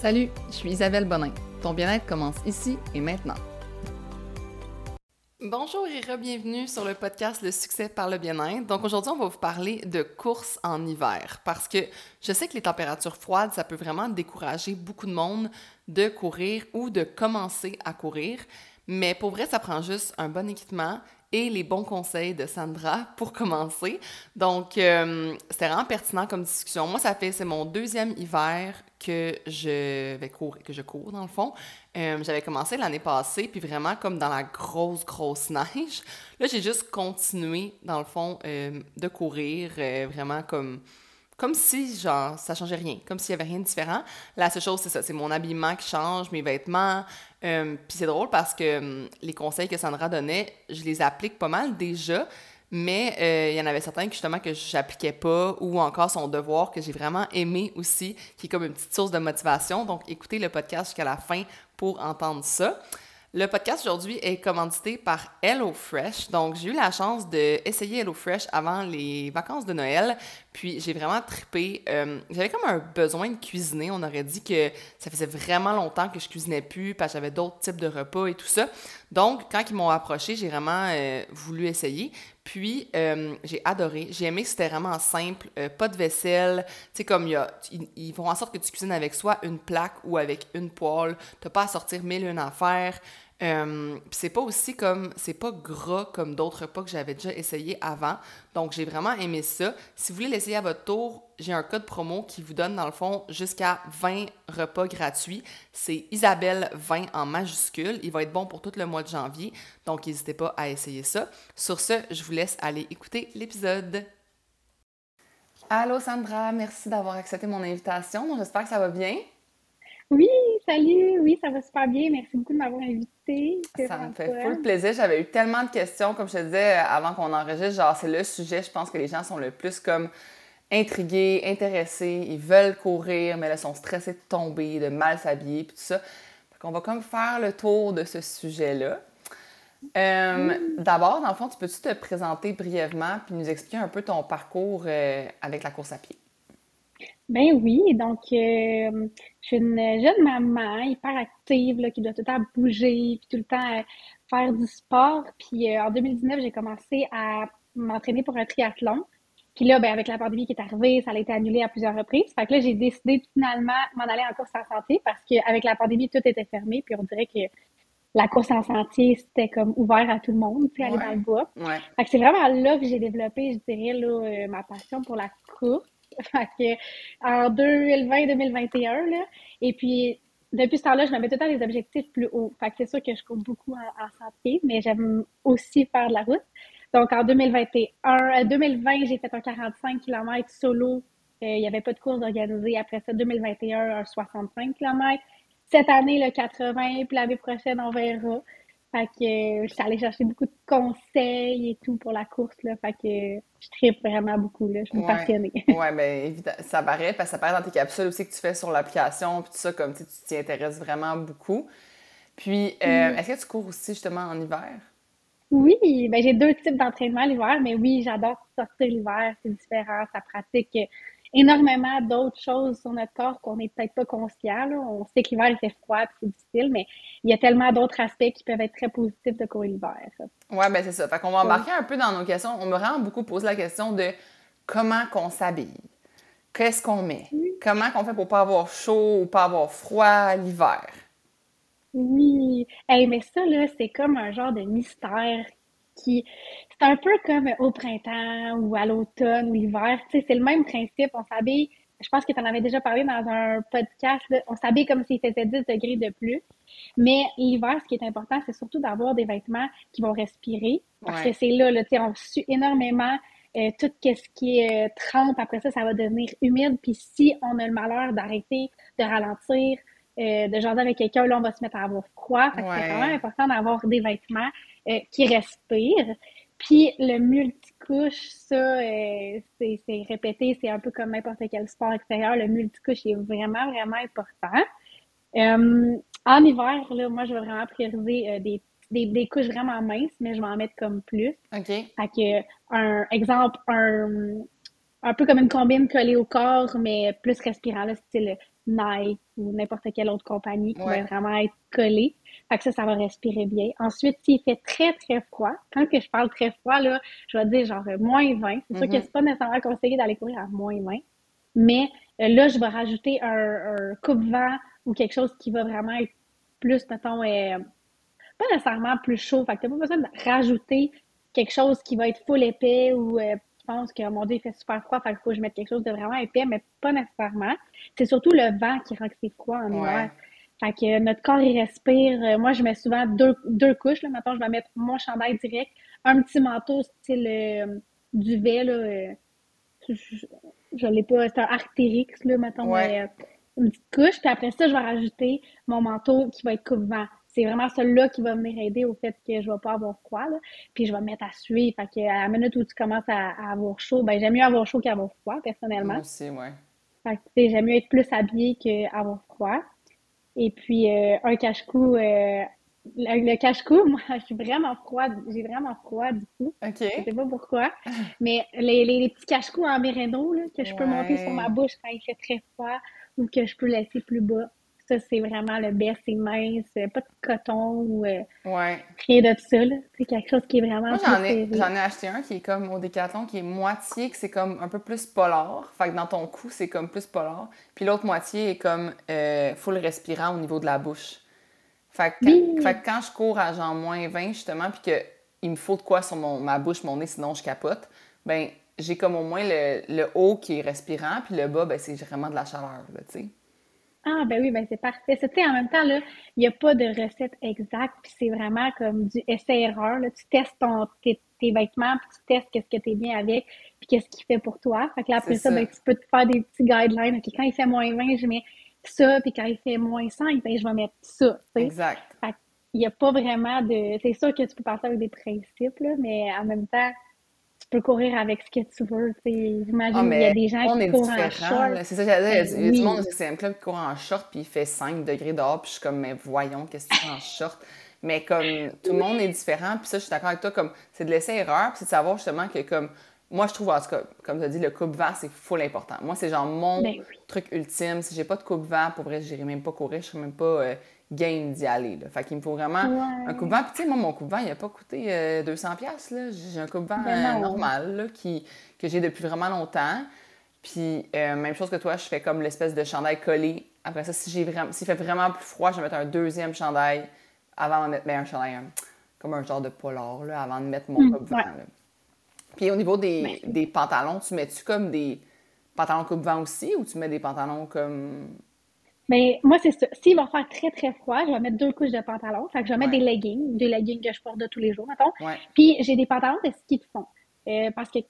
Salut, je suis Isabelle Bonin. Ton bien-être commence ici et maintenant. Bonjour et re-bienvenue sur le podcast Le succès par le bien-être. Donc aujourd'hui, on va vous parler de course en hiver parce que je sais que les températures froides, ça peut vraiment décourager beaucoup de monde de courir ou de commencer à courir. Mais pour vrai, ça prend juste un bon équipement et les bons conseils de Sandra pour commencer. Donc, euh, c'était vraiment pertinent comme discussion. Moi, ça fait, c'est mon deuxième hiver que je vais courir, que je cours dans le fond. Euh, j'avais commencé l'année passée, puis vraiment comme dans la grosse, grosse neige. Là, j'ai juste continué, dans le fond, euh, de courir, vraiment comme comme si, genre, ça changeait rien, comme s'il y avait rien de différent. La seule chose, c'est ça, c'est mon habillement qui change, mes vêtements. Euh, puis c'est drôle parce que hum, les conseils que Sandra donnait, je les applique pas mal déjà, mais euh, il y en avait certains que justement que j'appliquais pas ou encore son devoir que j'ai vraiment aimé aussi, qui est comme une petite source de motivation. Donc, écoutez le podcast jusqu'à la fin pour entendre ça. Le podcast aujourd'hui est commandité par HelloFresh. Donc, j'ai eu la chance d'essayer HelloFresh avant les vacances de Noël. Puis, j'ai vraiment trippé. Euh, j'avais comme un besoin de cuisiner. On aurait dit que ça faisait vraiment longtemps que je cuisinais plus parce que j'avais d'autres types de repas et tout ça. Donc, quand ils m'ont approché, j'ai vraiment euh, voulu essayer. Puis, euh, j'ai adoré. J'ai aimé que c'était vraiment simple. pas de vaisselle. Tu sais, comme y a, ils, font en sorte que tu cuisines avec soit une plaque ou avec une poêle. T'as pas à sortir mille une affaires. Euh, c'est pas aussi comme, c'est pas gras comme d'autres repas que j'avais déjà essayé avant. Donc, j'ai vraiment aimé ça. Si vous voulez l'essayer à votre tour, j'ai un code promo qui vous donne, dans le fond, jusqu'à 20 repas gratuits. C'est Isabelle 20 en majuscule. Il va être bon pour tout le mois de janvier. Donc, n'hésitez pas à essayer ça. Sur ce, je vous laisse aller écouter l'épisode. Allô Sandra, merci d'avoir accepté mon invitation. J'espère que ça va bien. Oui, salut, oui, ça va super bien. Merci beaucoup de m'avoir invité. Ça me fait full plaisir. J'avais eu tellement de questions, comme je te disais avant qu'on enregistre. Genre, c'est le sujet, je pense que les gens sont le plus comme intrigués, intéressés. Ils veulent courir, mais là, ils sont stressés de tomber, de mal s'habiller, puis tout ça. Donc, on va comme faire le tour de ce sujet-là. Euh, d'abord, dans le fond, tu peux-tu te présenter brièvement puis nous expliquer un peu ton parcours euh, avec la course à pied? Ben oui, donc euh, je suis une jeune maman hyper active là, qui doit tout le temps bouger, puis tout le temps euh, faire du sport. Puis euh, en 2019, j'ai commencé à m'entraîner pour un triathlon. Puis là, ben, avec la pandémie qui est arrivée, ça a été annulé à plusieurs reprises. Fait que là, j'ai décidé finalement m'en aller en course en santé parce qu'avec la pandémie, tout était fermé. Puis on dirait que la course en sentier, c'était comme ouvert à tout le monde, puis aller dans le bois. Fait que c'est vraiment là que j'ai développé, je dirais, là, ma passion pour la course. en 2020-2021, là. Et puis, depuis ce temps-là, je me tout le temps des objectifs plus hauts. Fait que c'est sûr que je cours beaucoup en, santé, mais j'aime aussi faire de la route. Donc, en 2021, 2020, euh, j'ai fait un 45 km solo. Euh, il n'y avait pas de course organisée. Après ça, 2021, un 65 km. Cette année, le 80, puis l'année prochaine, on verra. Fait que euh, je suis allée chercher beaucoup de conseils et tout pour la course. Là. Fait que je tripe vraiment beaucoup. Là. Je suis passionnée. oui, bien évidemment, ça paraît, parce que ça paraît dans tes capsules aussi que tu fais sur l'application, puis tout ça, comme tu t'y intéresses vraiment beaucoup. Puis, euh, mm. est-ce que tu cours aussi justement en hiver? Oui, ben j'ai deux types d'entraînement l'hiver, mais oui, j'adore sortir l'hiver, c'est différent, ça pratique énormément d'autres choses sur notre corps qu'on n'est peut-être pas conscient. On sait que l'hiver, il fait froid et c'est difficile, mais il y a tellement d'autres aspects qui peuvent être très positifs de courir l'hiver. Oui, ben c'est ça. Fait qu'on va embarquer un peu dans nos questions. On me rend beaucoup poser la question de comment qu'on s'habille. Qu'est-ce qu'on met? Comment qu'on fait pour pas avoir chaud ou pas avoir froid l'hiver? Oui. Hey, mais ça, là, c'est comme un genre de mystère qui c'est un peu comme au printemps ou à l'automne ou l'hiver. Tu sais, c'est le même principe. On s'habille, je pense que tu en avais déjà parlé dans un podcast, on s'habille comme s'il faisait 10 degrés de plus. Mais l'hiver, ce qui est important, c'est surtout d'avoir des vêtements qui vont respirer. Parce que c'est là, là tu sais, on sue énormément. Euh, tout ce qui est euh, trempe, après ça, ça va devenir humide. Puis si on a le malheur d'arrêter, de ralentir, euh, de jaser avec quelqu'un, là, on va se mettre à avoir froid. C'est vraiment important d'avoir des vêtements euh, qui respirent. Puis le multicouche, ça, euh, c'est répété, c'est un peu comme n'importe quel sport extérieur. Le multicouche est vraiment, vraiment important. Euh, en hiver, là, moi, je vais vraiment prioriser des, des, des, couches vraiment minces, mais je vais en mettre comme plus. OK. Fait que, un exemple, un, un peu comme une combine collée au corps, mais plus respirant, là, style Nike ou n'importe quelle autre compagnie qui va vraiment être collé. Fait que ça, ça va respirer bien. Ensuite, s'il fait très, très froid, quand que je parle très froid, là, je vais dire genre moins 20. C'est sûr que mm-hmm. c'est pas nécessairement conseillé d'aller courir à moins 20. Mais euh, là, je vais rajouter un, un coupe-vent ou quelque chose qui va vraiment être plus, mettons, euh, pas nécessairement plus chaud. Fait que t'as pas besoin de rajouter quelque chose qui va être full épais ou euh, pense que mon Dieu, il fait super froid, fait qu'il faut que je mette quelque chose de vraiment épais, mais pas nécessairement. C'est surtout le vent qui rend que c'est froid en hiver. Fait que notre corps, il respire. Euh, moi, je mets souvent deux, deux couches. Là. Maintenant, je vais mettre mon chandail direct, un petit manteau style euh, duvet. Là, je ne l'ai pas, c'est un Arctérix, là, mettons, une petite couche. Puis après ça, je vais rajouter mon manteau qui va être coupe-vent c'est vraiment celui-là qui va venir aider au fait que je vais pas avoir froid. Là. Puis je vais me mettre à suivre. Fait que à la minute où tu commences à, avoir chaud, ben j'aime mieux avoir chaud qu'avoir froid, personnellement. Moi aussi, ouais. Fait que j'aime mieux être plus habillée qu'avoir froid. Et puis euh, un cache-cou, euh, le, cache-cou, moi, je suis vraiment froide. J'ai vraiment froid du coup. OK. Je sais pas pourquoi. Mais les, les, petits cache-cous en mérino, là, que je peux monter sur ma bouche quand il fait très froid ou que je peux laisser plus bas ça, c'est vraiment le best, c'est mince, pas de coton ou euh, rien de ça. C'est quelque chose qui est vraiment. Moi, j'en ai, j'en ai acheté un qui est comme au décathlon, qui est moitié, que c'est comme un peu plus polar. Fait que dans ton cou, c'est comme plus polar. Puis l'autre moitié est comme euh, full respirant au niveau de la bouche. Fait que, quand, je cours à genre moins 20, justement, puis qu'il me faut de quoi sur mon, ma bouche, mon nez, sinon je capote, ben j'ai comme au moins le, le, haut qui est respirant, puis le bas, ben c'est vraiment de la chaleur, tu sais. Ah, ben oui, ben c'est parfait. En même temps, là, il n'y a pas de recette exacte, puis c'est vraiment comme du essai-erreur. Tu testes ton, tes, vêtements, puis tu testes qu'est-ce que tu es bien avec, puis qu'est-ce qui fait pour toi. Fait que là, après ça, Ben, tu peux te faire des petits guidelines. Quand il fait moins 20, je mets ça, puis quand il fait moins 5, ben, je vais mettre ça. Exact. Fait il n'y a pas vraiment de. C'est sûr que tu peux passer avec des principes, là, mais en même temps, tu peux courir avec ce que tu veux. J'imagine qu'il y a des gens qui courent en short. C'est ça que j'allais dire. Il y a du monde c'est un club qui court en short puis il fait 5 degrés dehors. Puis je suis comme, mais voyons, qu'est-ce que tu fais en short? Mais comme tout le monde est différent, puis ça, je suis d'accord avec toi, comme c'est de laisser erreur, puis c'est de savoir justement que comme moi, je trouve, en tout cas, comme tu as dit, le coupe-vent, c'est full important. Moi, c'est genre mon ben truc ultime. Si j'ai pas de coupe-vent, pour vrai, je n'irai même pas courir, je serais même pas euh, game d'y aller. Là. Fait qu'il me faut vraiment un coupe-vent. Puis, tu sais, moi, mon coupe-vent, il n'a pas coûté 200$. Euh, j'ai un coupe-vent ben euh, normal là, qui, que j'ai depuis vraiment longtemps. Puis, euh, même chose que toi, je fais comme l'espèce de chandail collé. Après ça, si j'ai vraiment, s'il fait vraiment plus froid, je vais mettre un deuxième chandail avant de mettre ben, un chandail comme un genre de polar là, avant de mettre mon mmh, coupe-vent. Puis, au niveau des, des pantalons, tu mets-tu comme des pantalons coupe-vent aussi ou tu mets des pantalons comme mais moi, c'est ça. S'il va faire très, très froid, je vais mettre deux couches de pantalon. Fait que je vais mettre des leggings, des leggings que je porte de tous les jours, mettons. Puis j'ai des pantalons de ski de fond. Euh, parce que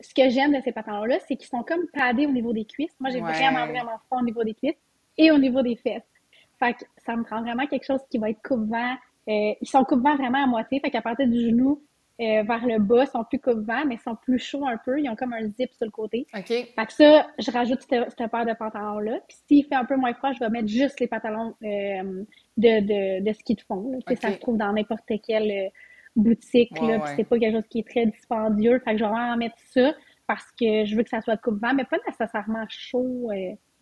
ce que j'aime de ces pantalons-là, c'est qu'ils sont comme padés au niveau des cuisses. Moi, j'ai vraiment, vraiment froid au niveau des cuisses et au niveau des fesses. Fait que ça me prend vraiment quelque chose qui va être coupe-vent. Euh, ils sont coupe-vent vraiment à moitié. Fait qu'à partir du genou, euh, vers le bas sont plus coupe-vent, mais sont plus chauds un peu. Ils ont comme un zip sur le côté. OK. Fait que ça, je rajoute cette, cette paire de pantalons-là. Puis s'il fait un peu moins froid, je vais mettre juste les pantalons euh, de, de, de, ski de fond. Ça se trouve dans n'importe quelle euh, boutique. là, Puis c'est pas quelque chose qui est très dispendieux. Fait que je vais vraiment mettre ça parce que je veux que ça soit coupe-vent, mais pas nécessairement chaud,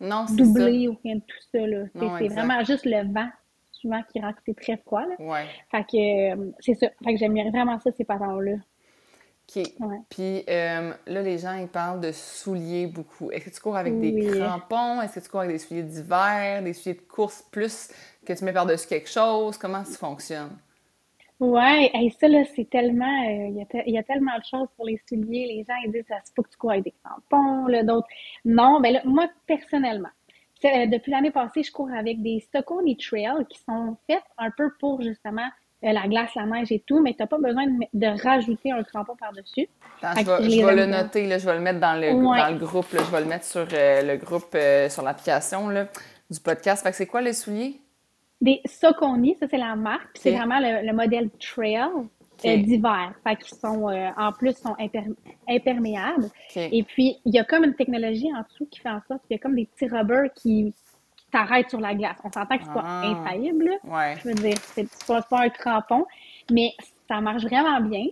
non, doublé ou rien de tout ça. C'est vraiment juste le vent qui rend que c'est très froid. Là. Ouais. Fait que euh, c'est ça. Fait que j'aime vraiment ça, ces pantalons-là. OK. Puis euh, là, les gens, ils parlent de souliers beaucoup. Est-ce que tu cours avec des crampons? Est-ce que tu cours avec des souliers d'hiver, des souliers de course plus que tu mets par-dessus quelque chose? Comment ça fonctionne? Ouais, et ça, là, c'est tellement. Euh, il y, a tellement de choses pour les souliers. Les gens, ils disent, ça se faut que tu cours avec des crampons, là, d'autres. Non, mais là, moi, personnellement, depuis l'année passée, je cours avec des Stockholm Trail qui sont faites un peu pour justement euh, la glace, la neige et tout, mais tu n'as pas besoin de, rajouter un crampon par-dessus. Je vais, le noter, là, je vais le mettre dans le, dans le groupe, là, je vais le mettre sur euh, le groupe, sur l'application du podcast. Fait que c'est quoi les souliers? Des Soconi, ça c'est la marque, c'est vraiment le, modèle Trail. Euh, d'hiver. Fait qu'ils sont, euh, en plus, sont imperméables. Et puis, il y a comme une technologie en dessous qui fait en sorte qu'il y a comme des petits rubbers qui, t'arrêtent sur la glace. On s'entend que c'est pas ah. infaillible. Je veux dire, c'est pas, pas un crampon, mais ça marche vraiment bien.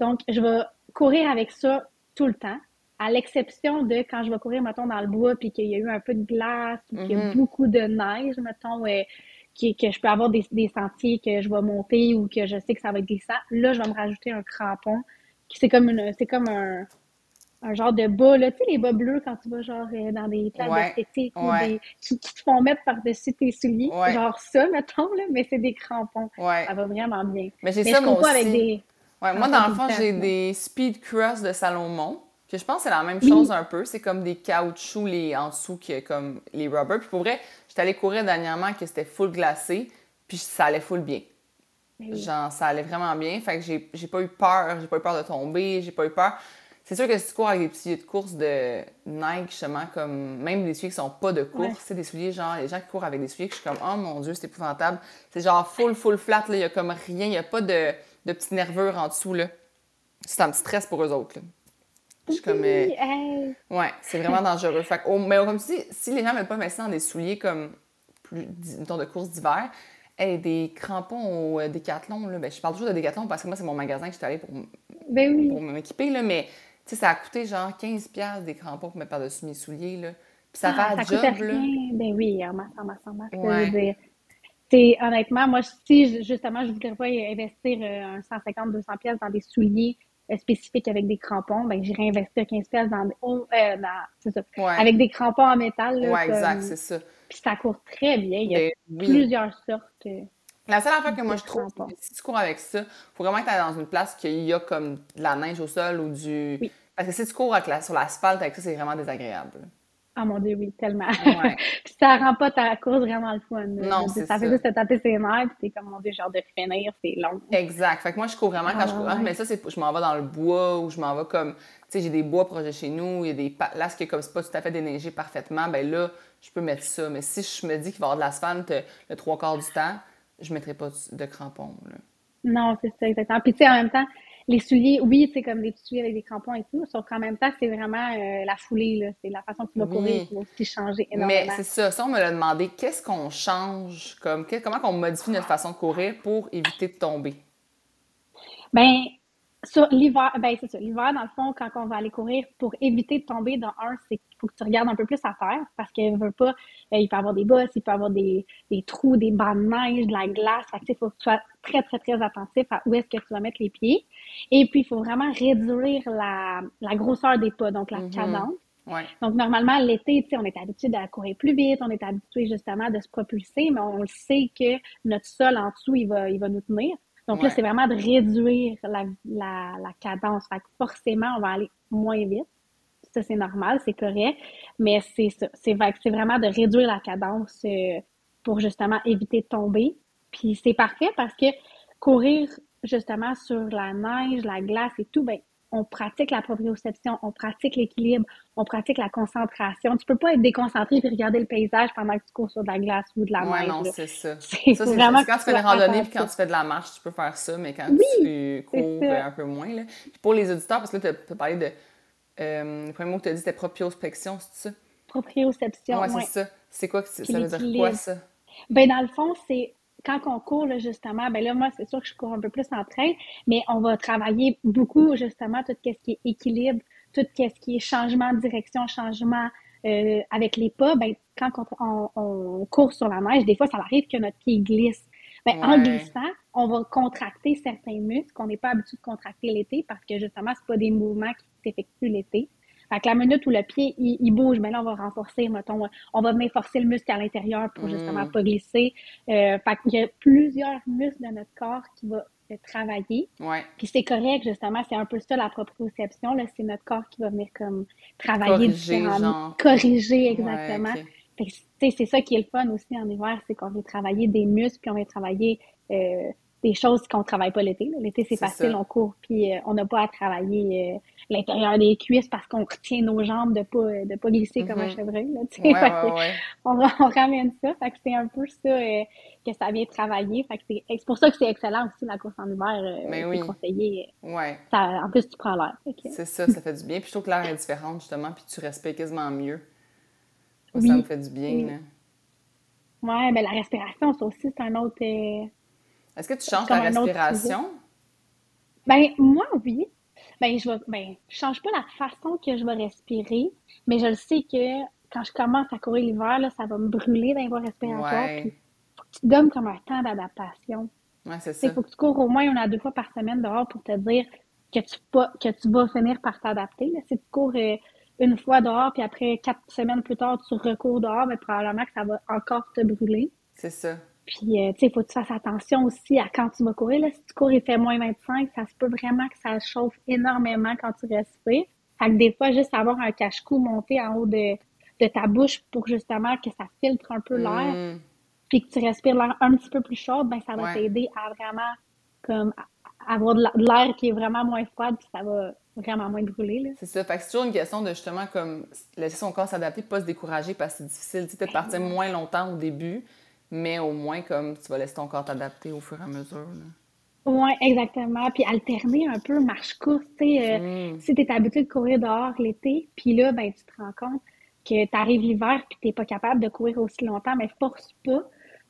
Donc, je vais courir avec ça tout le temps. à l'exception de quand je vais courir, mettons, dans le bois, puis qu'il y a eu un peu de glace, ou qu'il y a Mhm. beaucoup de neige, mettons, euh, qui- que je peux avoir des, des sentiers que je vais monter ou que je sais que ça va être glissant, là, je vais me rajouter un crampon. qui C'est comme une, c'est comme un, un genre de bas, là, tu sais, les bas bleus quand tu vas genre euh, dans des places Ouais, d'esthétique ou des, qui, qui te font mettre par-dessus tes souliers. Ouais. Genre ça, mettons, là, mais c'est des crampons. Ouais. Ça va vraiment bien. Mais j'ai Mais ça, je moi aussi. avec des. Ouais, moi, dans le fond, j'ai des Speed Cross de Salomon, que je pense que c'est la même Oui. chose un peu. C'est comme des caoutchoucs les, en dessous, qui, comme les rubbers. Puis pour vrai, j'étais allée courir dernièrement que c'était full glacé, puis ça allait full bien. Oui. Genre, ça allait vraiment bien. Fait que j'ai pas eu peur. J'ai pas eu peur de tomber. J'ai pas eu peur. C'est sûr que si tu cours avec des petits souliers de course de Nike, justement, comme même des souliers qui sont pas de course, Ouais. c'est des souliers, genre, les gens qui courent avec des souliers que je suis comme, oh mon Dieu, c'est épouvantable. C'est genre full, full flat, là. Il y a comme rien. Il y a pas de, de petites nervures en dessous, là. C'est un petit stress pour eux autres, là. Je suis comme, euh, hey. Ouais, c'est vraiment dangereux. Fait que, au- mais comme tu dis, si les gens veulent pas investir dans des souliers comme plus, de course d'hiver, hey, des crampons au euh, Décathlon, là, ben, je parle toujours de Décathlon parce que moi, c'est mon magasin que j'étais allée pour, Ben oui. pour m'équiper, là, mais tu sais, ça a coûté genre 15$ des crampons pour mettre par-dessus mes souliers, là. Puis ça Ah, fait ça là. rien. Ben oui, en masse, en masse, en masse. ça Ouais. dire. Honnêtement, moi, si je- justement, je voudrais pas investir euh, un 150-200 pièces dans des souliers spécifiques avec des crampons, ben j'irais investir 15 pièces dans, oh, euh, dans- c'est ça, Ouais, avec des crampons en métal. Là, ouais, exact, c'est ça. Puis ça court très bien. Il y a Ben oui. plusieurs sortes. euh, La seule affaire que moi je trouve, si tu cours avec ça, faut vraiment que tu dans une place qu'il y a comme de la neige au sol ou du. Oui. Parce que si tu cours avec la- sur l'asphalte avec ça, c'est vraiment désagréable. Ah mon Dieu, oui, tellement. Ouais. Puis ça rend pas ta course vraiment le fun. Non, c'est ça fait ça. juste te taper ses nerfs, puis t'es comme, mon Dieu, hâte de finir, c'est long. Exact. Fait que moi, je cours vraiment quand Ah, je cours. ouais. Mais ça, c'est je m'en vais dans le bois ou je m'en vais comme. Tu sais, j'ai des bois proches de chez nous, il y a des. pa- Là, ce qui est comme c'est pas tout à fait déneigé parfaitement, ben là, je peux mettre ça. Mais si je me dis qu'il va y avoir de l'asphalte le trois quarts du temps, je mettrai pas de de crampons. Là. Non, c'est ça, exactement. Puis, tu sais, en même temps, les souliers, oui, sais, comme des petits souliers avec des crampons et tout, sauf qu'en même temps, c'est vraiment euh, la foulée. C'est la façon que tu vas Oui. courir qui va aussi changer Mais énormément. c'est ça. Ça, on me l'a demandé. Qu'est-ce qu'on change? Comme, que- comment on modifie notre façon de courir pour éviter de tomber? Ben, sur l'hiver, ben, c'est ça. L'hiver, dans le fond, quand on va aller courir, pour éviter de tomber dans un, c'est faut que tu regardes un peu plus à terre parce qu'il veut pas, euh, il peut y avoir des bosses, il peut avoir des, des trous, des bancs de neige, de la glace. Fait que, faut que tu sois très, très, très attentif à où est-ce que tu vas mettre les pieds. Et puis, il faut vraiment réduire la, la grosseur des pas, donc la Mhm. cadence. Ouais. Donc, normalement, l'été, tu sais, on est habitué à courir plus vite, on est habitué justement de se propulser, mais on le sait que notre sol en dessous, il va, il va nous tenir. Donc là, c'est vraiment de réduire la, la, la cadence. Fait que forcément, on va aller moins vite. Ça, c'est normal, c'est correct. Mais c'est ça. C'est vrai- c'est vraiment de réduire la cadence euh, pour justement éviter de tomber. Puis c'est parfait parce que courir justement sur la neige, la glace et tout, ben, on pratique la proprioception, on pratique l'équilibre, on pratique la concentration. Tu peux pas être déconcentré et regarder le paysage pendant que tu cours sur de la glace ou de la Ouais, neige. non, c'est ça. C'est Ça, faut c'est vraiment quand tu fais des randonnées puis quand tu fais de la marche, tu peux faire ça, mais quand Oui, tu cours, ben, un peu moins. Là. Puis pour les auditeurs, parce que là, tu as parlé de. Euh, le premier mot que tu as dit, c'était propriospection, c'est ça? Proprioception, ouais. c'est ça. C'est quoi que ça veut dire quoi, ça? Ben, dans le fond, c'est quand on court, là, justement, ben là, moi, c'est sûr que je cours un peu plus en train, mais on va travailler beaucoup, justement, tout ce qui est équilibre, tout ce qui est changement de direction, changement euh, avec les pas. Ben, quand on, on- on court sur la neige, des fois, ça arrive que notre pied glisse. Ben, en Ouais. glissant, on va contracter certains muscles qu'on n'est pas habitué de contracter l'été parce que, justement, c'est pas des mouvements qui s'effectuent l'été. Fait que la minute où le pied, il, il bouge, ben là, on va renforcer, mettons, on va venir forcer le muscle à l'intérieur pour justement Mm. pas glisser. Euh, fait qu'il y a plusieurs muscles de notre corps qui vont euh, travailler. Ouais. Puis c'est correct, justement, c'est un peu ça la proprioception, là, c'est notre corps qui va venir comme travailler Corriger, différemment. genre. Corriger, exactement. C'est ça qui est le fun aussi en hiver, c'est qu'on vient travailler des muscles, puis on vient travailler euh, des choses qu'on travaille pas l'été. L'été, c'est facile, ça. on court, puis euh, on n'a pas à travailler euh, l'intérieur des cuisses parce qu'on retient nos jambes de pas de pas glisser comme un Mhm. chevreuil. Là. Ouais, ouais, ouais. on, ra- on ramène ça. Fait que c'est un peu ça que ça vient travailler. Fait que c'est pour ça que c'est excellent aussi la course en hiver. c'est oui. conseillé. Ça, en plus, tu prends l'air. C'est ça, ça fait du bien. Puis je trouve que l'air est différente, justement, puis tu respires quasiment mieux. Moi, Oui. Ça me fait du bien, Oui. là. Ouais, ben la respiration, ça aussi, c'est un autre. euh, Est-ce que tu changes ta respiration? Ben, moi, oui. ben, je vais, ben, change pas la façon que je vais respirer, mais je le sais que quand je commence à courir l'hiver, là, ça va me brûler dans les voies respiratoires. Ouais. Puis, faut que tu donnes comme un temps d'adaptation. Ouais, c'est ça. faut que tu cours au moins une à deux fois par semaine dehors pour te dire que tu, pas, que tu vas finir par t'adapter. Si tu cours euh, une fois dehors, puis après quatre semaines plus tard, tu recours dehors, mais probablement que ça va encore te brûler. C'est ça. Puis, euh, tu sais, il faut que tu fasses attention aussi à quand tu vas courir. Là, si tu cours, il fait moins 25, ça se peut vraiment que ça chauffe énormément quand tu respires. Fait que des fois, juste avoir un cache-cou monté en haut de, de ta bouche pour justement que ça filtre un peu l'air, Hmm. puis que tu respires l'air un petit peu plus chaud, ben ça va Ouais. t'aider à vraiment comme avoir de l'air qui est vraiment moins froid, puis ça va vraiment moins brûler. Là. C'est ça. Fait que c'est toujours une question de justement comme laisser son corps s'adapter, pas se décourager parce que c'est difficile. Tu peut-être partir moins longtemps au début, mais au moins comme tu vas laisser ton corps t'adapter au fur et à mesure. là. Ouais, exactement. Puis alterner un peu marche-course, tu sais. euh, Mm. Si tu es habitué de courir dehors l'été, puis là, ben, tu te rends compte que tu arrives l'hiver puis tu n'es pas capable de courir aussi longtemps, mais force pas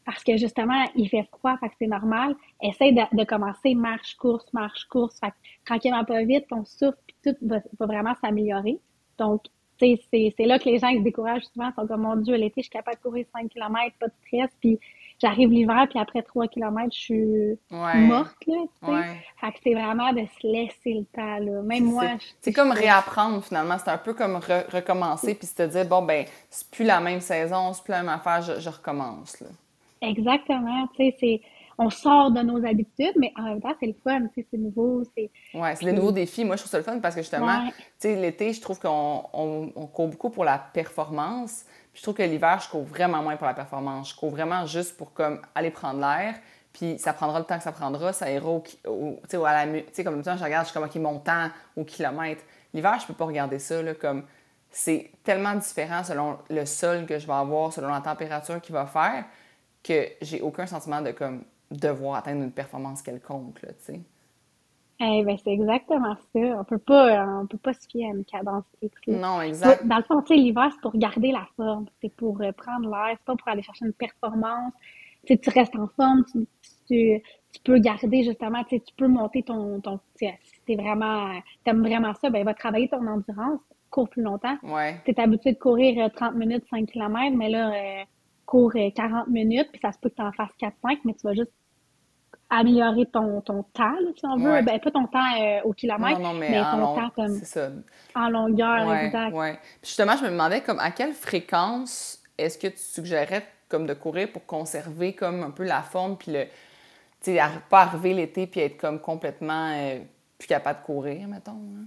parce que justement, il fait froid, fait que c'est normal. Essaye de, de commencer marche-course, marche-course. Fait que tranquillement, pas vite, ton souffle puis tout va, va vraiment s'améliorer. Donc, c'est c'est là que les gens ils se découragent souvent, ils sont comme, mon Dieu, l'été, je suis capable de courir 5 km, pas de stress, puis j'arrive l'hiver, puis après 3 km, je suis Ouais. morte, là. Ouais. Fait que c'est vraiment de se laisser le temps, là. Même moi, c'est- comme réapprendre finalement. C'est un peu comme re- recommencer puis se te dire, bon, ben, c'est plus la même saison, c'est plus la même affaire, je, je recommence. Là. Exactement, tu sais, c'est... On sort de nos habitudes, mais en même temps, c'est le fun, c'est nouveau. Ouais, c'est des nouveaux défis. Moi, je trouve ça le fun parce que justement, Ouais. tu sais, l'été, je trouve qu'on on, on court beaucoup pour la performance. Puis je trouve que l'hiver, je cours vraiment moins pour la performance. Je cours vraiment juste pour comme aller prendre l'air. Puis ça prendra le temps que ça prendra. Ça ira au, au- tu sais, au- à la, mu- tu sais, comme temps, je regarde, je suis comme, OK, mon temps au kilomètre. L'hiver, je peux pas regarder ça, là, comme c'est tellement différent selon le sol que je vais avoir, selon la température qu'il va faire, que j'ai aucun sentiment de comme devoir atteindre une performance quelconque, là, tu sais. Eh ben, c'est exactement ça. On peut pas, on peut pas se fier à une cadence fixe. Non, exact. Dans le fond, tu sais, l'hiver, c'est pour garder la forme. C'est pour euh, prendre l'air. C'est pas pour aller chercher une performance. Tu sais, tu restes en forme. Tu, tu, tu peux garder, justement, tu sais, tu peux monter ton, ton, si t'es vraiment, t'aimes vraiment ça, ben, va travailler ton endurance. Cours plus longtemps. Ouais. Tu es habitué de courir euh, 30 minutes, 5 km, mais là, euh, cours euh, 40 minutes, puis ça se peut que tu en fasses 4-5, mais tu vas juste améliorer ton, ton temps, là, si on veut. Ouais. Ben, pas ton temps euh, au kilomètre, Non, non, mais, ton long- temps comme ça. en longueur, Ouais, exact. ouais. Puis justement, je me demandais comme à quelle fréquence est-ce que tu suggérais comme de courir pour conserver comme un peu la forme puis le tu sais pas arriver l'été puis être comme complètement euh, plus capable de courir mettons. hein?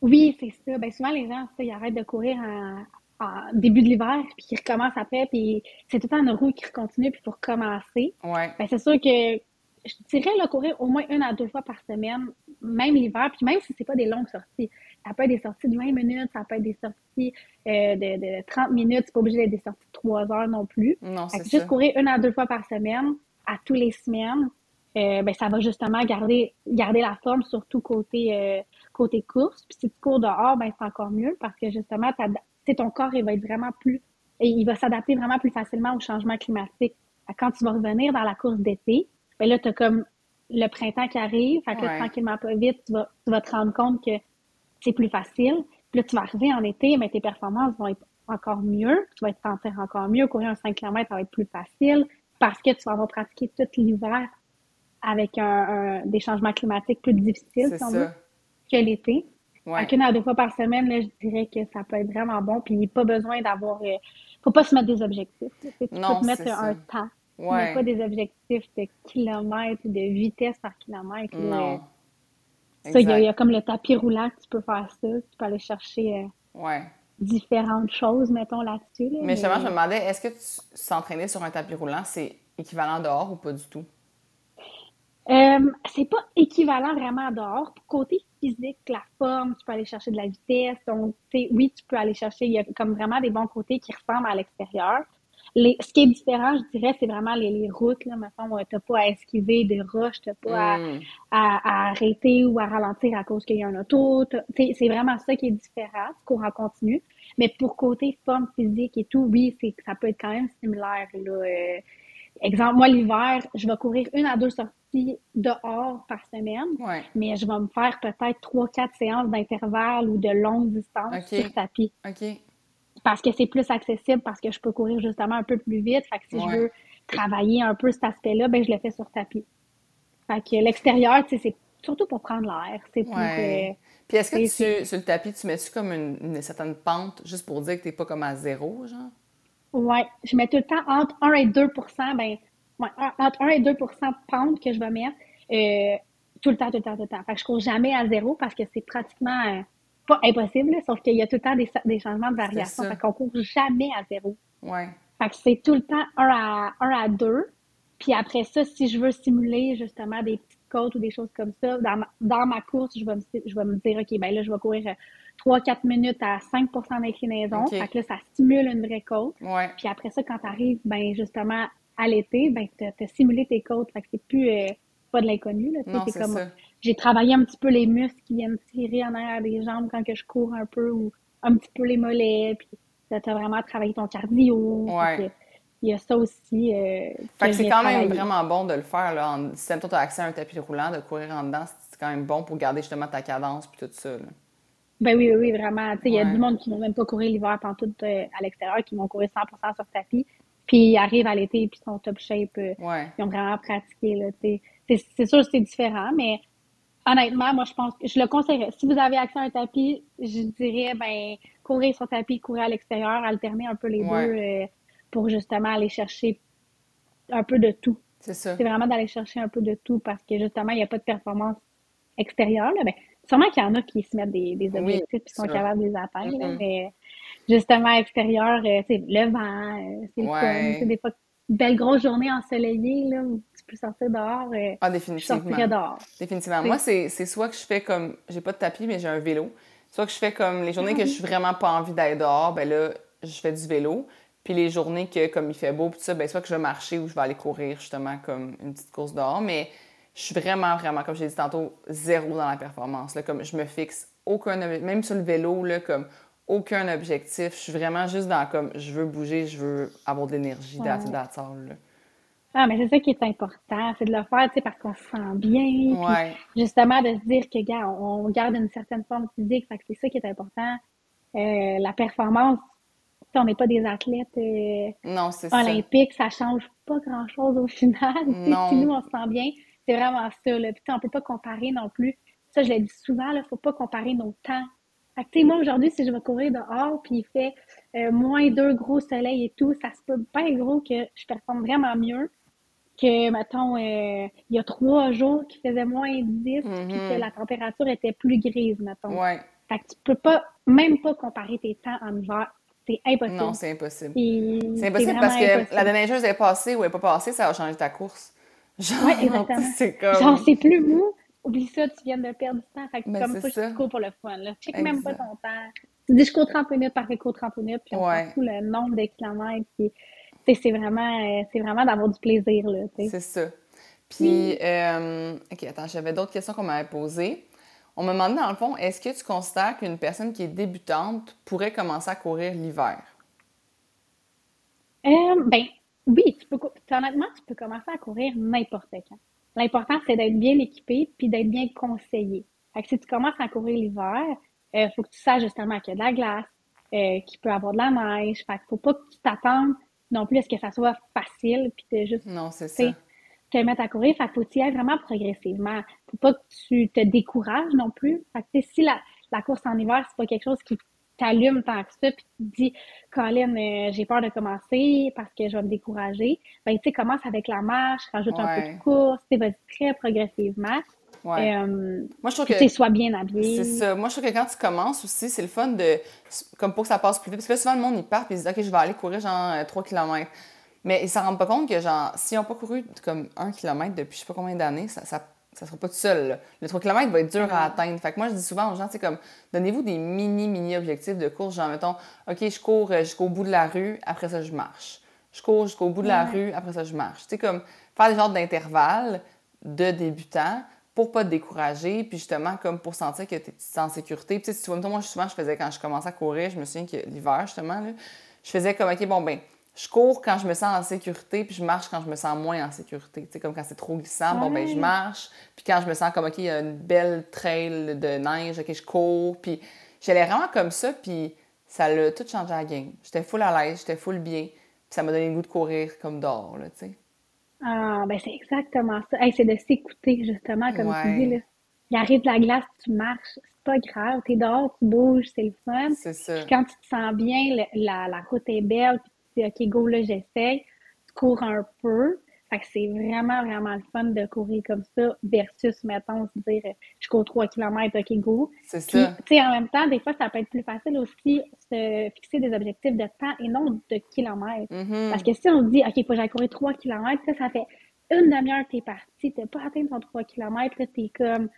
Oui, c'est ça. Ben, souvent, les gens, ça, ils arrêtent de courir en, en début de l'hiver, puis ils recommencent après, puis c'est tout le temps une roue qui continue, puis il faut recommencer. Ouais. Ben, c'est sûr que je dirais là, courir au moins une à deux fois par semaine, même l'hiver, puis même si c'est pas des longues sorties. Ça peut être des sorties de 20 minutes, ça peut être des sorties euh, de, de 30 minutes, c'est pas obligé d'être des sorties de 3 heures non plus. Non, c'est juste courir une à deux fois par semaine, à tous les semaines, euh, ben, ça va justement garder, garder la forme, surtout côté, euh, côté course. Puis si tu cours dehors, ben, c'est encore mieux parce que justement, tu ton corps, il va être vraiment plus, et il va s'adapter vraiment plus facilement au changement climatique. Quand tu vas revenir dans la course d'été, ben là, tu as comme le printemps qui arrive. Fait que Ouais. tranquillement, pas vite, tu vas, tu vas te rendre compte que c'est plus facile. Puis là, tu vas arriver en été, mais tes performances vont être encore mieux. Tu vas te sentir encore mieux. Courir un 5 km, ça va être plus facile parce que tu vas avoir pratiqué tout l'hiver avec un, un- des changements climatiques plus difficiles, C'est si on veut, ça. que l'été. Ouais. Qu'une à deux fois par semaine, là, je dirais que ça peut être vraiment bon. Puis il n'y a pas besoin d'avoir... euh, faut pas se mettre des objectifs. Tu Non, peux te mettre un ça. temps. Mais Ouais. pas des objectifs de kilomètres ou de vitesse par kilomètre. là. Non. Ça, il y, a- y comme le tapis roulant que tu peux faire ça. Tu peux aller chercher euh, Ouais. différentes choses, mettons, là-dessus. là, Mais justement, je me demandais est-ce que tu s'entraîner sur un tapis roulant, c'est équivalent dehors ou pas du tout? Euh, c'est pas équivalent vraiment dehors. Côté physique, la forme, tu peux aller chercher de la vitesse. Donc, oui, tu peux aller chercher. Il y a comme vraiment des bons côtés qui ressemblent à l'extérieur. Les, ce qui est différent, je dirais, c'est vraiment les, les routes. Là, mettons, euh, t'as pas à esquiver des roches, t'as pas à, Mm. à, à arrêter ou à ralentir à cause qu'il y a un auto. C'est vraiment ça qui est différent, cours en continu. Mais pour côté forme physique et tout, oui, c'est ça peut être quand même similaire. Là. Euh, exemple, moi, l'hiver, je vais courir une à deux sorties dehors par semaine, mais je vais me faire peut-être trois, quatre séances d'intervalle ou de longue distance sur tapis. OK. Parce que c'est plus accessible, parce que je peux courir justement un peu plus vite. Fait que si je veux travailler un peu cet aspect-là, ben je le fais sur tapis. Fait que l'extérieur, tu sais, c'est surtout pour prendre l'air. C'est. Euh, Puis est-ce que tu, sur le tapis, tu mets-tu comme une, certaine pente juste pour dire que tu n'es pas comme à zéro, genre? Oui, je mets tout le temps entre 1 et 2% ben, ouais, entre 1 et 2 de pente que je vais mettre euh, tout le temps, tout le temps, tout le temps. Fait que je cours jamais à zéro parce que c'est pratiquement euh, pas impossible, sauf qu'il y a tout le temps des, des changements de variation. Fait qu'on court jamais à zéro. Ouais. Fait que c'est tout le temps 1 à, 1 à 2. Puis après ça, si je veux simuler justement des petites côtes ou des choses comme ça, dans ma, dans ma course, je vais, me, je vais me dire, OK, ben là, je vais courir 3-4 euh, minutes à 5% d'inclinaison. Fait que là, ça stimule une vraie côte. Puis après ça, quand tu arrives, ben justement, à l'été, ben tu as, simulé tes côtes. Fait que c'est plus euh, pas de l'inconnu. C'est comme j'ai travaillé un petit peu les muscles qui viennent tirer en arrière des jambes quand que je cours un peu ou un petit peu les mollets. Puis tu as vraiment travaillé ton cardio. Ouais il y a ça aussi. Euh, fait que c'est quand même vraiment bon de le faire. Là, en, si tu as accès à un tapis roulant, de courir en dedans, c'est quand même bon pour garder justement ta cadence puis tout ça. Là. Ben oui, oui, vraiment. Il y a du monde qui ne vont même pas courir l'hiver pendant tout euh, à l'extérieur, qui vont courir 100% sur tapis. Puis ils arrivent à l'été et puis sont top shape. Euh, ils ont vraiment pratiqué. C'est sûr que c'est différent, mais honnêtement, moi, je pense que je le conseillerais. Si vous avez accès à un tapis, je dirais, ben, courir sur tapis, courir à l'extérieur, alterner un peu les deux pour justement aller chercher un peu de tout. C'est ça. C'est vraiment d'aller chercher un peu de tout parce que justement, il n'y a pas de performance extérieure. Là. Ben, sûrement qu'il y en a qui se mettent des, des objectifs et sont capables de les atteindre. Mm-hmm. mais justement, extérieur, euh, c'est le vent, euh, c'est. C'est des fois une belle grosse journée ensoleillée là, où tu peux sortir dehors. Euh, ah, définitivement. Dehors. Définitivement. Moi, c'est soit que je fais comme. J'ai pas de tapis, mais j'ai un vélo. Soit que je fais comme les journées que je suis vraiment pas envie d'aller dehors, ben là, je fais du vélo. Puis les journées que, comme il fait beau, puis ça, ben soit que je vais marcher ou je vais aller courir, justement, comme une petite course dehors. Mais je suis vraiment, vraiment, comme j'ai dit tantôt, zéro dans la performance. Là, comme je me fixe aucun même sur le vélo, là, comme aucun objectif. Je suis vraiment juste dans comme je veux bouger, je veux avoir de l'énergie ouais. là. Ah, mais c'est ça qui est important, c'est de le faire, tu sais, parce qu'on se sent bien. Ouais. justement, de se dire que, gars, on, garde une certaine forme physique, fait que c'est ça qui est important. Euh, la performance, on n'est pas des athlètes euh, olympiques, ça change pas grand-chose au final. Si nous, on se sent bien, c'est vraiment ça. Là. Puis, on peut pas comparer non plus. Ça, je l'ai dit souvent, il ne faut pas comparer nos temps. Fait moi, aujourd'hui, si je vais courir dehors, puis il fait euh, moins deux gros soleils et tout, ça se peut bien gros que je performe vraiment mieux que, mettons, euh, il y a trois jours qui faisait moins 10, puis que mm-hmm. la température était plus grise, mettons. Ouais. Fait que tu peux pas, même pas comparer tes temps en hiver c'est impossible. Non, c'est impossible. C'est impossible parce que la déneigeuse est passée ou elle n'est pas passée, ça va changer ta course. Genre, c'est comme... Genre, c'est plus mou. Oublie ça, tu viens de perdre du temps. Fait que ben, comme ça, tu cours pour le fun. Là. Check même pas ton temps. Tu dis, je cours 30 minutes, parfait, cours 30 minutes, puis on ouais. fout le nombre de kilomètres. c'est vraiment, euh, vraiment d'avoir du plaisir. C'est ça. Puis, euh, OK, attends, j'avais d'autres questions qu'on m'avait posées. On me demandait dans le fond, est-ce que tu considères qu'une personne qui est débutante pourrait commencer à courir l'hiver? Euh, ben oui, tu peux, honnêtement, tu peux commencer à courir n'importe quand. L'important, c'est d'être bien équipé puis d'être bien conseillé. Fait que si tu commences à courir l'hiver, il euh, faut que tu saches justement qu'il y a de la glace, euh, qu'il peut y avoir de la neige. Fait qu'il faut pas que tu t'attendes non plus à ce que ça soit facile puis de juste. Non, c'est ça te mettre à courir. Fait qu'il faut y aller vraiment progressivement. Faut pas que tu te décourages non plus. Fait que, si la, la course en hiver, c'est pas quelque chose qui t'allume tant que ça, puis tu te dis, Colin, euh, j'ai peur de commencer parce que je vais me décourager, ben, tu sais, commence avec la marche, rajoute un peu de course, tu vas très progressivement. Ouais. Euh, Moi, je trouve que. Tu sois bien habillé. C'est ça. Moi, je trouve que quand tu commences aussi, c'est le fun de. Comme pour que ça passe plus vite. Parce que là, souvent, le monde, il part, puis il se dit, OK, je vais aller courir genre 3 euh, km. Mais ils s'en rendent pas compte que, genre, s'ils n'ont pas couru comme un kilomètre depuis je sais pas combien d'années, ça, ça, ça, sera pas tout seul. Le 3 km va être dur à atteindre. Fait que moi, je dis souvent aux gens, c'est comme, donnez-vous des mini, mini objectifs de course. Genre, mettons, OK, je cours euh, jusqu'au bout de la rue, après ça, je marche. Je cours jusqu'au bout de la rue, après ça, je marche. Tu sais, comme, faire des genres d'intervalles de débutants pour pas te décourager, puis justement, comme pour sentir que tu es en sécurité. Puis, tu sais, tu vois, moi, souvent, je faisais quand je commençais à courir, je me souviens que l'hiver, justement, là, je faisais comme, OK, bon, ben, je cours quand je me sens en sécurité, puis je marche quand je me sens moins en sécurité. Tu sais, comme quand c'est trop glissant, bon, ben je marche. Puis quand je me sens comme, OK, il y a une belle trail de neige, OK, je cours. Puis j'allais vraiment comme ça, puis ça l'a tout changé à la game. J'étais full à l'aise, j'étais full bien. Puis ça m'a donné le goût de courir comme dehors, là, tu sais. Ah, ben c'est exactement ça. c'est de s'écouter, justement, comme tu dis, là. Il arrive de la glace, tu marches, c'est pas grave. T'es dehors, tu bouges, c'est le fun. C'est ça. Puis quand tu te sens bien, la, la route est belle, puis dis, OK, go, là, j'essaye. Tu cours un peu. Fait que c'est vraiment, vraiment le fun de courir comme ça versus, mettons, se dire, je cours 3 km, OK, go. C'est ça. Tu sais, en même temps, des fois, ça peut être plus facile aussi de fixer des objectifs de temps et non de kilomètres. Mm-hmm. Parce que si on se dit, OK, il faut que j'aille courir 3 km, ça, ça fait une demi-heure que t'es parti, t'as pas atteint ton 3 km, là, t'es comme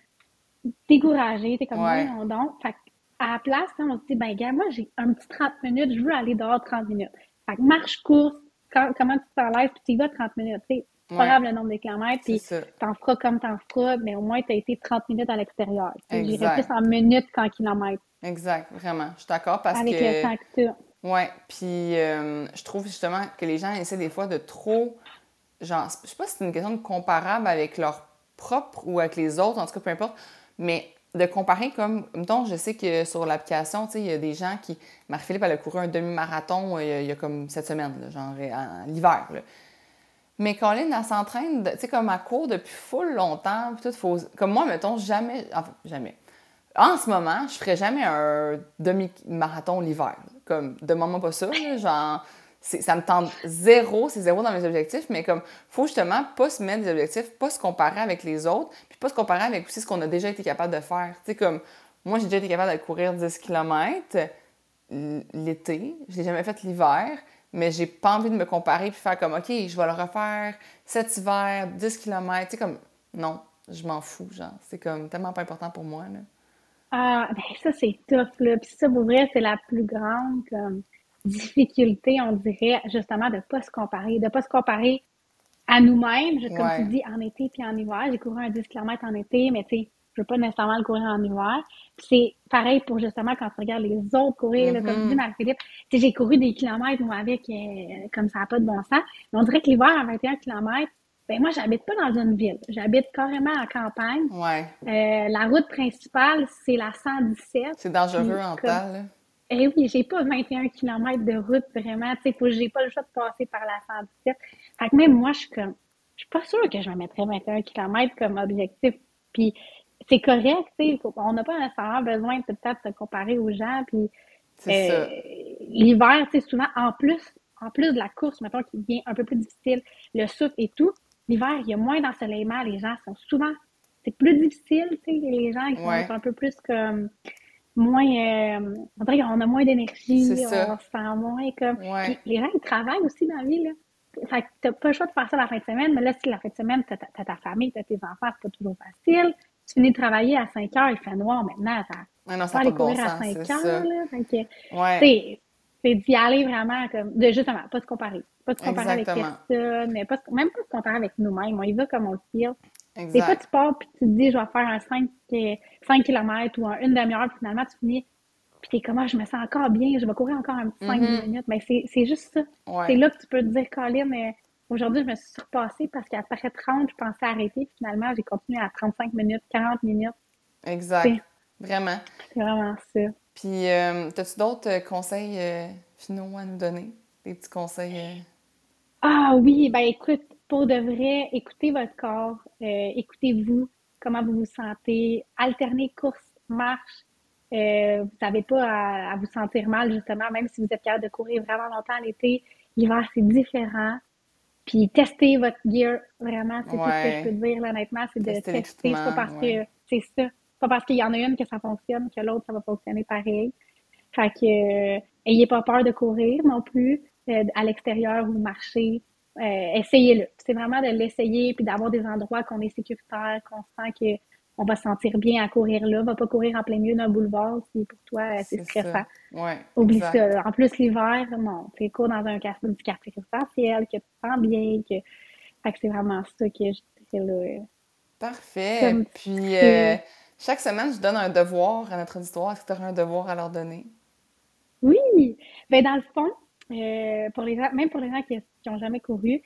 découragé, t'es comme, Ouais. non, donc. Fait que, à la place, on se dit, ben, gars, moi, j'ai un petit 30 minutes, je veux aller dehors 30 minutes. Fait que marche, course, quand- comment tu t'enlèves, puis tu y vas 30 minutes, tu sais. C'est pas Ouais. grave le nombre de kilomètres, puis t'en feras comme t'en feras, mais au moins, t'as été 30 minutes à l'extérieur. Tu J'irais plus en minutes qu'en kilomètres, Exact, vraiment. Je suis d'accord parce avec que. le temps que t'as. Ouais, puis euh, je trouve justement que les gens essaient des fois de trop. Genre, je sais pas si c'est une question de comparable avec leur propre ou avec les autres, en tout cas, peu importe, mais de comparer comme. Mettons, je sais que sur l'application, tu sais, il y a des gens qui. Marie-Philippe, elle a couru un demi-marathon euh, il y a- comme cette semaine, genre en, en l'hiver. Mais Colin, elle s'entraîne, tu sais, comme à court depuis full longtemps, tout, faut... Comme moi, mettons, jamais... Enfin, jamais. En ce moment, je ferais jamais un demi-marathon l'hiver. Comme, demande-moi pas ça, genre... Ça me tente zéro, c'est zéro dans mes objectifs, mais comme, faut justement pas se mettre des objectifs, pas se comparer avec les autres, pas se comparer avec aussi ce qu'on a déjà été capable de faire. Tu sais, comme, moi, j'ai déjà été capable de courir 10 km l'été, je l'ai jamais fait l'hiver, mais j'ai pas envie de me comparer puis faire comme, OK, je vais le refaire cet hiver, 10 km, tu sais, comme, non, je m'en fous, genre, c'est comme tellement pas important pour moi, là. Ah, ben ça, c'est tough, là. Puis ça, pour vrai, c'est la plus grande comme, difficulté, on dirait, justement, de ne pas se comparer, de ne pas se comparer à nous-mêmes, juste comme tu dis, en été puis en hiver. J'ai couru un 10 km en été, mais tu sais, je veux pas nécessairement le courir en hiver. C'est pareil pour justement quand tu regardes les autres courir, là, comme tu dis, Mhm. Marie-Philippe. Tu sais, j'ai couru des kilomètres, moi, avec, euh, comme ça n'a pas de bon sens. Mais on dirait que l'hiver, à 21 km, ben moi, j'habite pas dans une ville. J'habite carrément en campagne. Ouais, Euh, la route principale, c'est la 117. c'est dangereux en comme- temps, là. Eh oui, j'ai pas 21 km de route vraiment. Tu sais, j'ai pas le choix de passer par la 117. Fait que même moi, je suis comme, je suis pas sûre que je me mettrais 21 km comme objectif. Puis c'est correct, tu sais. On n'a pas nécessairement besoin de peut-être se comparer aux gens. Puis euh, l'hiver, tu sais, souvent, en plus, en plus de la course, mettons, qui devient un peu plus difficile, le souffle et tout, l'hiver, il y a moins d'ensoleillement. Les gens sont souvent, c'est plus difficile, tu sais, les gens, ils sont Ouais. un peu plus comme, moins, euh, on dirait qu'on a moins d'énergie, on se sent moins comme, Ouais. Les gens, ils travaillent aussi dans la vie, là. Fait que t'as pas le choix de faire ça la fin de semaine, mais là, si la fin de semaine, t'as, t'as ta famille, t'as tes enfants, c'est pas toujours facile. Tu finis de travailler à 5 heures, il fait noir maintenant, t'as Ouais, non, ça aller pas bon courir à sens, 5 c'est heures, ça. là. Fait que, Ouais, c'est, c'est d'y aller vraiment comme, de justement, pas se comparer. Pas se comparer Exactement. avec personne, mais pas se- même pas se comparer avec nous-mêmes. On y va comme on le feel. Des fois, exact. tu pars puis tu te dis, je vais faire un 5, 5 km ou un, une demi-heure, puis finalement, tu finis, puis t'es comme, ah, je me sens encore bien, je vais courir encore un petit 5 Mhm. minutes. Mais c'est, c'est juste ça. C'est là que tu peux te dire, Colin, euh, aujourd'hui, je me suis surpassée parce qu'après 30, je pensais arrêter, puis finalement, j'ai continué à 35 minutes, 40 minutes. exact. Vraiment. C'est vraiment ça. Puis, euh, as-tu d'autres euh, conseils euh, finaux à nous donner? Des petits conseils? euh, Ah oui, ben écoute, pour de vrai, écoutez votre corps, écoutez-vous, comment vous vous sentez, alternez course, marche. Euh, vous n'avez pas à, à vous sentir mal, justement, même si vous êtes capable de courir vraiment longtemps l'été. L'hiver, c'est différent. Puis testez votre gear, vraiment, c'est tout ce que je peux dire, là, honnêtement, c'est de Tester tester. C'est pas parce ouais. que c'est ça. C'est pas parce qu'il y en a une que ça fonctionne que l'autre, ça va fonctionner pareil. Fait que, euh, ayez pas peur de courir non plus, euh, à l'extérieur ou marcher. Euh, essayez-le. C'est vraiment de l'essayer puis d'avoir des endroits qu'on est sécuritaire, qu'on sent que on va se sentir bien à courir là. Va pas courir en plein milieu d'un boulevard si pour toi euh, c'est stressant. ça. Ouais, Oublie exact. ça. En plus, l'hiver, non. Tu cours dans un quartier, un petit quartier résidentiel, que tu te sens bien, que. Fait que c'est vraiment ça que je dirais là. euh. Parfait. Comme Puis, euh, chaque semaine, je donne un devoir à notre auditoire. Est-ce que tu aurais un devoir à leur donner? Oui! Ben dans le fond, euh, pour les gens, même pour les gens qui n'ont jamais couru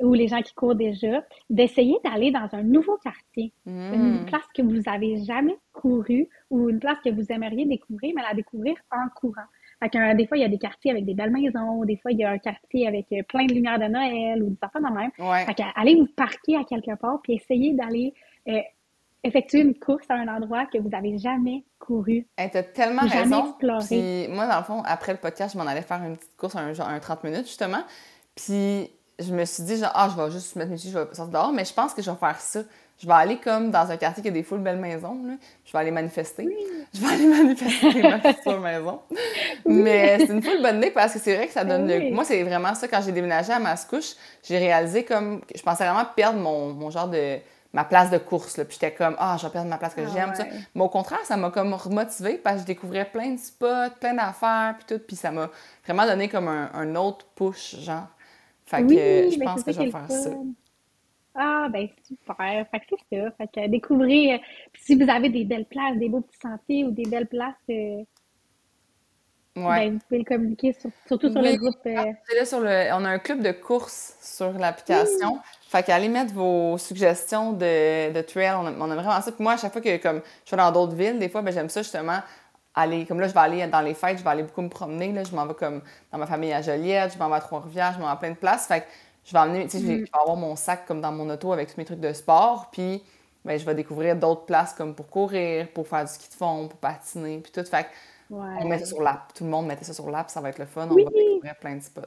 ou les gens qui courent déjà, d'essayer d'aller dans un nouveau quartier, une Hmm. place que vous avez jamais couru ou une place que vous aimeriez découvrir, mais la découvrir en courant. Fait que, des fois, il y a des quartiers avec des belles maisons, des fois, il y a un quartier avec euh, plein de lumières de Noël ou des affaires de même. Ouais. Fait que, allez vous parquer à quelque part puis essayez d'aller euh, effectuer une course à un endroit que vous avez jamais couru. Hey, t'as tellement Jamais raison. exploré. Puis moi, dans le fond, après le podcast, je m'en allais faire une petite course, un, genre, un 30 minutes, justement. Puis je me suis dit, genre, ah, je vais juste mettre mes pieds, je vais sortir dehors, mais je pense que je vais faire ça. Je vais aller comme dans un quartier qui a des foules belles maisons, là. Je vais aller manifester. Je vais aller manifester ma future maison. Mais c'est une foule bonne idée parce que c'est vrai que ça donne le... Oui. Moi, c'est vraiment ça. Quand j'ai déménagé à Mascouche, j'ai réalisé comme... que Je pensais vraiment perdre mon, mon genre de... ma place de course, là. Puis j'étais comme, ah, je vais perdre ma place que Ah j'aime, ça. Mais au contraire, ça m'a comme remotivée parce que je découvrais plein de spots, plein d'affaires, puis tout. Puis ça m'a vraiment donné comme un, un autre push, genre. Fait que Oui, je pense que je vais faire ça. Ah, ben super. Fait que c'est ça. Fait que découvrez, euh, puis si vous avez des belles places, des beaux petits sentiers ou des belles places, euh, Ouais. ben, vous pouvez le communiquer sur- surtout sur Oui. le groupe. euh, là sur le... On a un club de course sur l'application. Fait qu'allez mettre vos suggestions de, de trail. On, a- on aime vraiment ça. Puis moi, à chaque fois que comme, je vais dans d'autres villes, des fois, ben, j'aime ça justement aller. Comme là, je vais aller dans les fêtes, je vais aller beaucoup me promener. Là. Je m'en vais comme dans ma famille à Joliette, je m'en vais à Trois-Rivières, je m'en vais à plein de places. Fait que je vais emmener, tu sais, je vais- Mm. je vais avoir mon sac comme dans mon auto avec tous mes trucs de sport. Puis ben, je vais découvrir d'autres places comme pour courir, pour faire du ski de fond, pour patiner, puis tout. Fait que ouais. on met ça sur l'app. Tout le monde mettait ça sur l'app, ça va être le fun. Oui. On va découvrir plein de spots.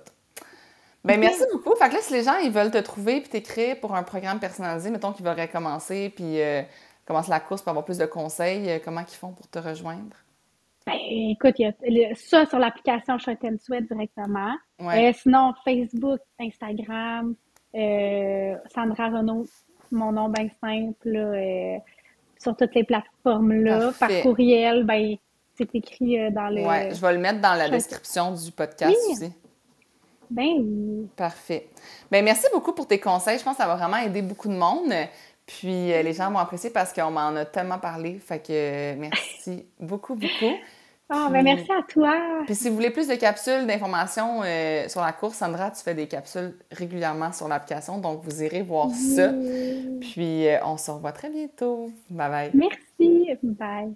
Ben, merci beaucoup. Fait que là, si les gens ils veulent te trouver puis t'écrire pour un programme personnalisé, mettons qu'ils veulent commencer puis euh, commencer la course pour avoir plus de conseils, euh, comment ils font pour te rejoindre? Ben, écoute, il y a ça sur l'application Short and Sweat directement. Ouais. Euh, sinon, Facebook, Instagram, euh, Sandra Renaud, mon nom bien simple, là, euh, sur toutes les plateformes-là. Par courriel, ben, c'est écrit dans le... Ouais, je vais le mettre dans la description du podcast Oui. aussi. Ben oui. Parfait. Ben merci beaucoup pour tes conseils. Je pense que ça va vraiment aider beaucoup de monde. Puis euh, les gens vont apprécier parce qu'on m'en a tellement parlé. Fait que euh, merci beaucoup, beaucoup. Ah, ben merci à toi. Puis si vous voulez plus de capsules d'informations euh, sur la course, Sandra, tu fais des capsules régulièrement sur l'application, donc vous irez voir ça. Puis euh, on se revoit très bientôt. Bye bye. Merci. Bye.